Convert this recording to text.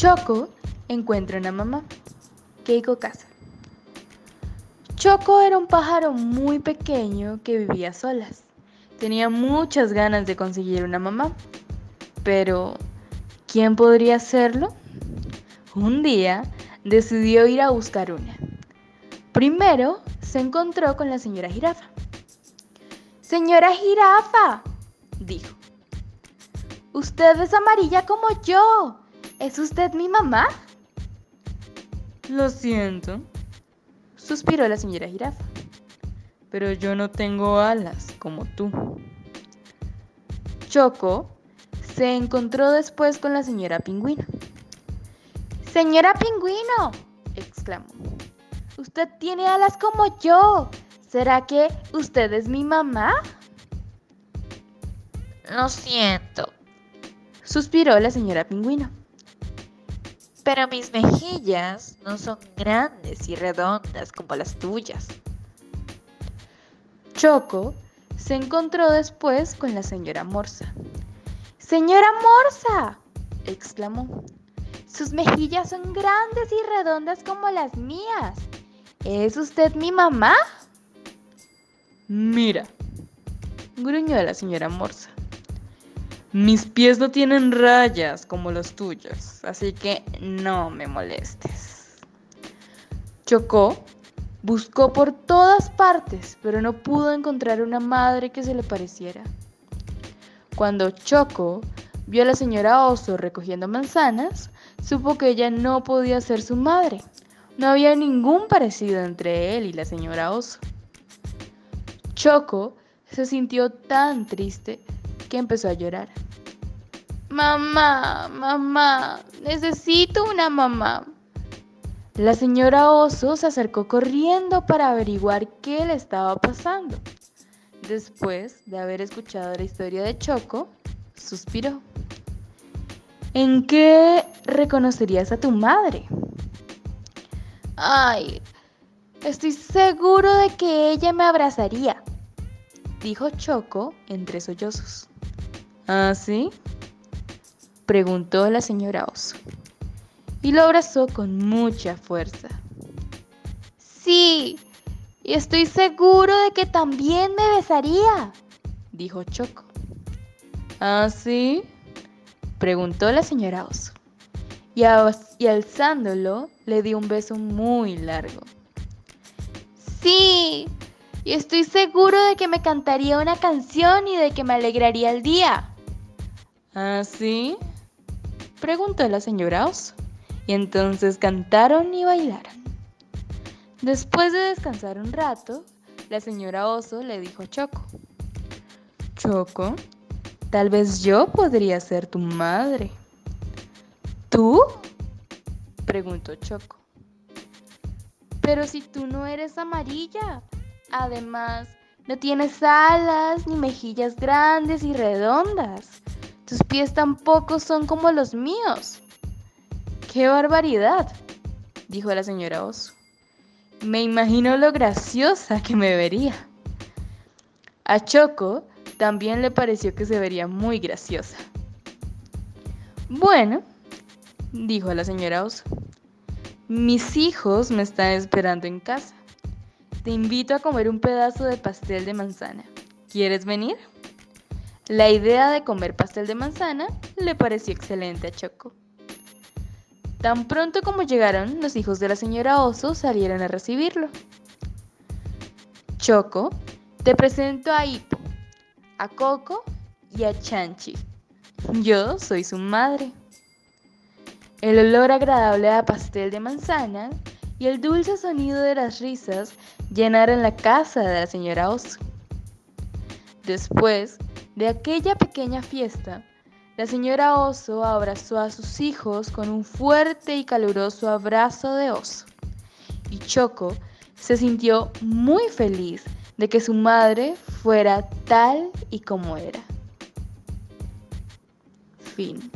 Choco encuentra una mamá. Keiko Casa. Choco era un pájaro muy pequeño que vivía solas. Tenía muchas ganas de conseguir una mamá. Pero, ¿quién podría hacerlo? Un día decidió ir a buscar una. Primero se encontró con la señora jirafa. Señora jirafa, dijo, usted es amarilla como yo. ¿Es usted mi mamá? Lo siento, suspiró la señora jirafa, pero yo no tengo alas como tú. Choco se encontró después con la señora pingüino. Señora pingüino, exclamó, usted tiene alas como yo. ¿Será que usted es mi mamá? Lo siento, suspiró la señora pingüino. Pero mis mejillas no son grandes y redondas como las tuyas. Choco se encontró después con la señora Morsa. Señora Morsa, exclamó, sus mejillas son grandes y redondas como las mías. ¿Es usted mi mamá? Mira, gruñó la señora Morsa. Mis pies no tienen rayas como los tuyos, así que no me molestes. Chocó, buscó por todas partes, pero no pudo encontrar una madre que se le pareciera. Cuando Choco vio a la señora Oso recogiendo manzanas, supo que ella no podía ser su madre. No había ningún parecido entre él y la señora Oso. Choco se sintió tan triste que empezó a llorar. Mamá, mamá, necesito una mamá. La señora Oso se acercó corriendo para averiguar qué le estaba pasando. Después de haber escuchado la historia de Choco, suspiró. ¿En qué reconocerías a tu madre? Ay, estoy seguro de que ella me abrazaría dijo Choco entre sollozos. ¿Ah, sí? preguntó la señora Oso. Y lo abrazó con mucha fuerza. Sí, y estoy seguro de que también me besaría, dijo Choco. ¿Ah, sí? preguntó la señora Oso. Y, y alzándolo, le dio un beso muy largo. Sí, y estoy seguro de que me cantaría una canción y de que me alegraría el día. ¿Ah, sí? Preguntó la señora Oso. Y entonces cantaron y bailaron. Después de descansar un rato, la señora Oso le dijo a Choco. Choco, tal vez yo podría ser tu madre. ¿Tú? Preguntó Choco. Pero si tú no eres amarilla, Además, no tienes alas ni mejillas grandes y redondas. Tus pies tampoco son como los míos. ¡Qué barbaridad! dijo la señora Oso. Me imagino lo graciosa que me vería. A Choco también le pareció que se vería muy graciosa. Bueno, dijo la señora Oso, mis hijos me están esperando en casa. Te invito a comer un pedazo de pastel de manzana. ¿Quieres venir? La idea de comer pastel de manzana le pareció excelente a Choco. Tan pronto como llegaron, los hijos de la señora Oso salieron a recibirlo. Choco, te presento a Hippo, a Coco y a Chanchi. Yo soy su madre. El olor agradable a pastel de manzana y el dulce sonido de las risas llenaron la casa de la señora Oso. Después de aquella pequeña fiesta, la señora Oso abrazó a sus hijos con un fuerte y caluroso abrazo de oso. Y Choco se sintió muy feliz de que su madre fuera tal y como era. Fin.